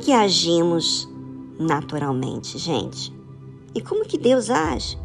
Que agimos naturalmente, gente? E como que Deus age?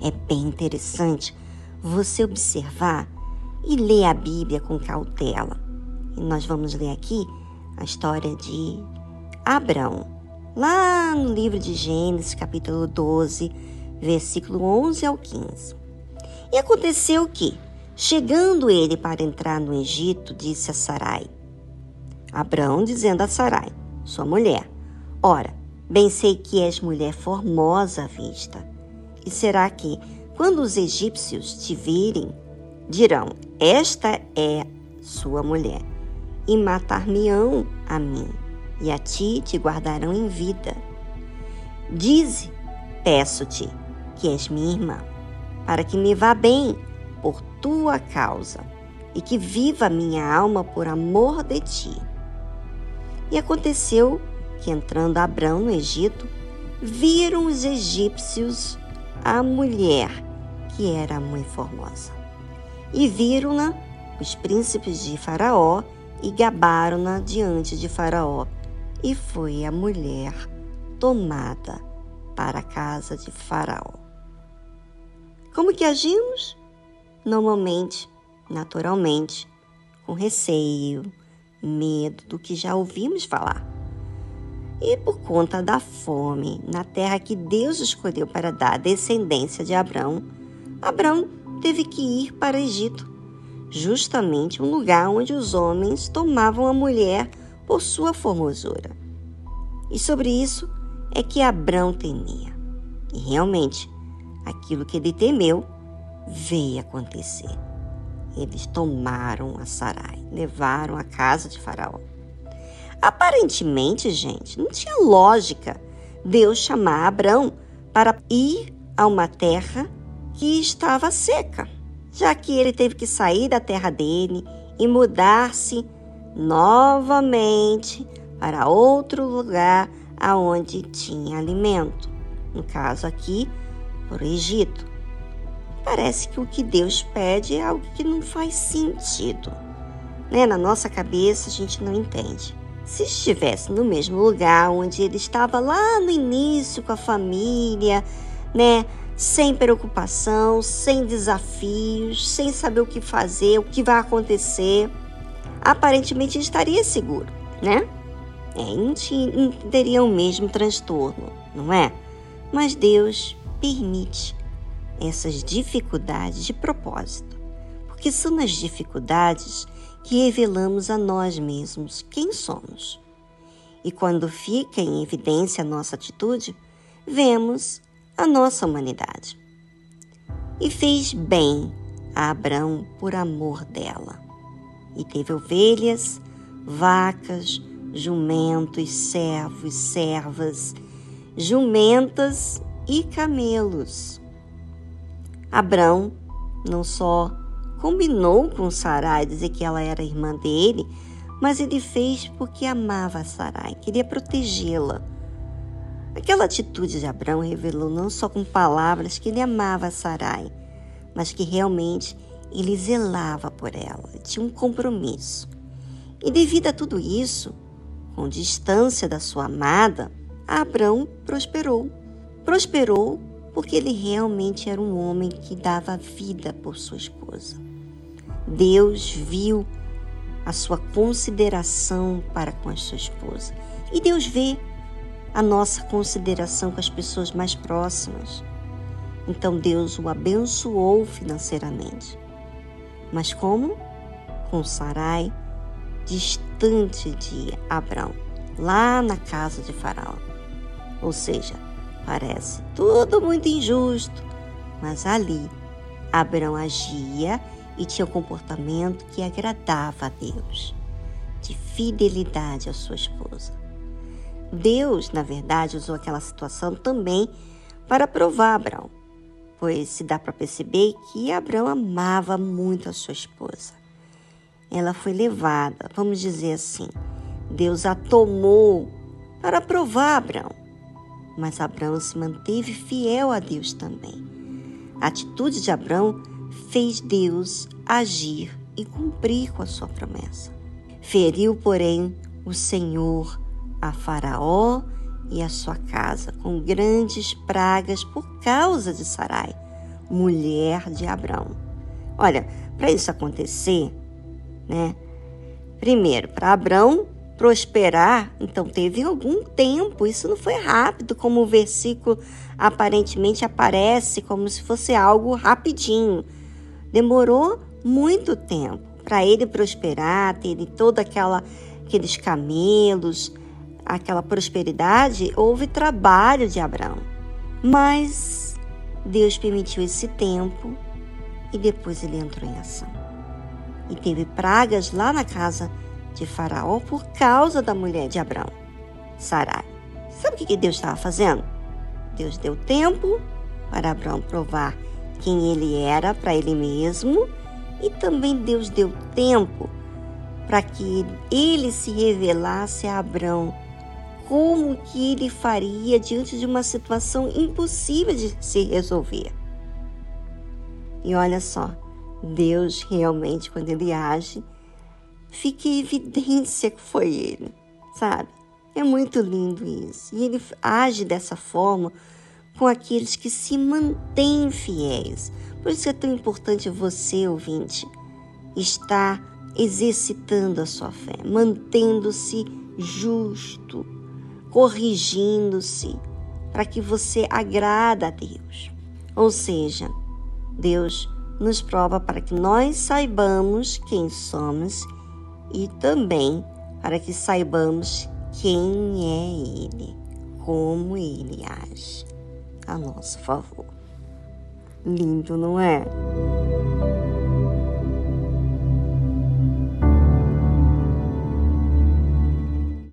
É bem interessante você observar e ler a Bíblia com cautela. E nós vamos ler aqui a história de Abraão, lá no livro de Gênesis, capítulo 12, versículo 11 ao 15. E aconteceu que, chegando ele para entrar no Egito, disse a Sarai, Abraão dizendo a Sarai, sua mulher. Ora, bem sei que és mulher formosa à vista. E será que, quando os egípcios te virem, dirão: Esta é sua mulher, e matar-me-ão a mim, e a ti te guardarão em vida. Dize, peço-te, que és minha irmã, para que me vá bem por tua causa, e que viva minha alma por amor de ti. E aconteceu que, entrando Abrão no Egito, viram os egípcios a mulher, que era muito formosa. E viram-na os príncipes de Faraó e gabaram-na diante de Faraó. E foi a mulher tomada para a casa de Faraó. Como que agimos? Normalmente, naturalmente, com receio, medo do que já ouvimos falar. E por conta da fome na terra que Deus escolheu para dar a descendência de Abraão, Abraão teve que ir para o Egito, justamente um lugar onde os homens tomavam a mulher por sua formosura. E sobre isso é que Abraão temia. E realmente, aquilo que ele temeu veio acontecer eles tomaram a Sarai, levaram a casa de Faraó. Aparentemente, gente, não tinha lógica Deus chamar Abraão para ir a uma terra que estava seca, já que ele teve que sair da terra dele e mudar-se novamente para outro lugar aonde tinha alimento. No caso aqui, para o Egito parece que o que Deus pede é algo que não faz sentido. Né? Na nossa cabeça a gente não entende. Se estivesse no mesmo lugar onde ele estava lá no início com a família, né? Sem preocupação, sem desafios, sem saber o que fazer, o que vai acontecer, aparentemente estaria seguro, né? É, não, não teria o mesmo transtorno, não é? Mas Deus permite essas dificuldades de propósito, porque são nas dificuldades que revelamos a nós mesmos quem somos. E quando fica em evidência a nossa atitude, vemos a nossa humanidade. E fez bem a Abraão por amor dela. E teve ovelhas, vacas, jumentos, servos, servas, jumentas e camelos. Abrão não só combinou com Sarai dizer que ela era irmã dele, mas ele fez porque amava Sarai, queria protegê-la. Aquela atitude de Abraão revelou não só com palavras que ele amava Sarai, mas que realmente ele zelava por ela, tinha um compromisso. E devido a tudo isso, com distância da sua amada, Abraão prosperou. Prosperou porque ele realmente era um homem que dava vida por sua esposa. Deus viu a sua consideração para com a sua esposa. E Deus vê a nossa consideração com as pessoas mais próximas. Então Deus o abençoou financeiramente. Mas como? Com Sarai, distante de Abraão, lá na casa de Faraó. Ou seja, parece tudo muito injusto, mas ali Abraão agia e tinha um comportamento que agradava a Deus, de fidelidade à sua esposa. Deus, na verdade, usou aquela situação também para provar Abraão, pois se dá para perceber que Abraão amava muito a sua esposa. Ela foi levada, vamos dizer assim, Deus a tomou para provar Abraão, mas Abraão se manteve fiel a Deus também. A atitude de Abraão fez Deus agir e cumprir com a sua promessa. Feriu, porém, o Senhor a Faraó e a sua casa com grandes pragas por causa de Sarai, mulher de Abraão. Olha, para isso acontecer, né? Primeiro, para Abraão prosperar, então teve algum tempo, isso não foi rápido, como o versículo aparentemente aparece como se fosse algo rapidinho. Demorou muito tempo para ele prosperar, ter todo aquela aqueles camelos, aquela prosperidade, houve trabalho de Abraão. Mas Deus permitiu esse tempo e depois ele entrou em ação. E teve pragas lá na casa de Faraó por causa da mulher de Abraão, Sarai. Sabe o que Deus estava fazendo? Deus deu tempo para Abraão provar quem ele era para ele mesmo e também Deus deu tempo para que ele se revelasse a Abraão como que ele faria diante de uma situação impossível de se resolver. E olha só, Deus realmente, quando ele age, fica em evidência que foi ele, sabe? É muito lindo isso. E ele age dessa forma com aqueles que se mantêm fiéis. Por isso é tão importante você, ouvinte, estar exercitando a sua fé, mantendo-se justo, corrigindo-se, para que você agrada a Deus. Ou seja, Deus nos prova para que nós saibamos quem somos e também para que saibamos quem é Ele, como Ele age a nosso favor. Lindo, não é?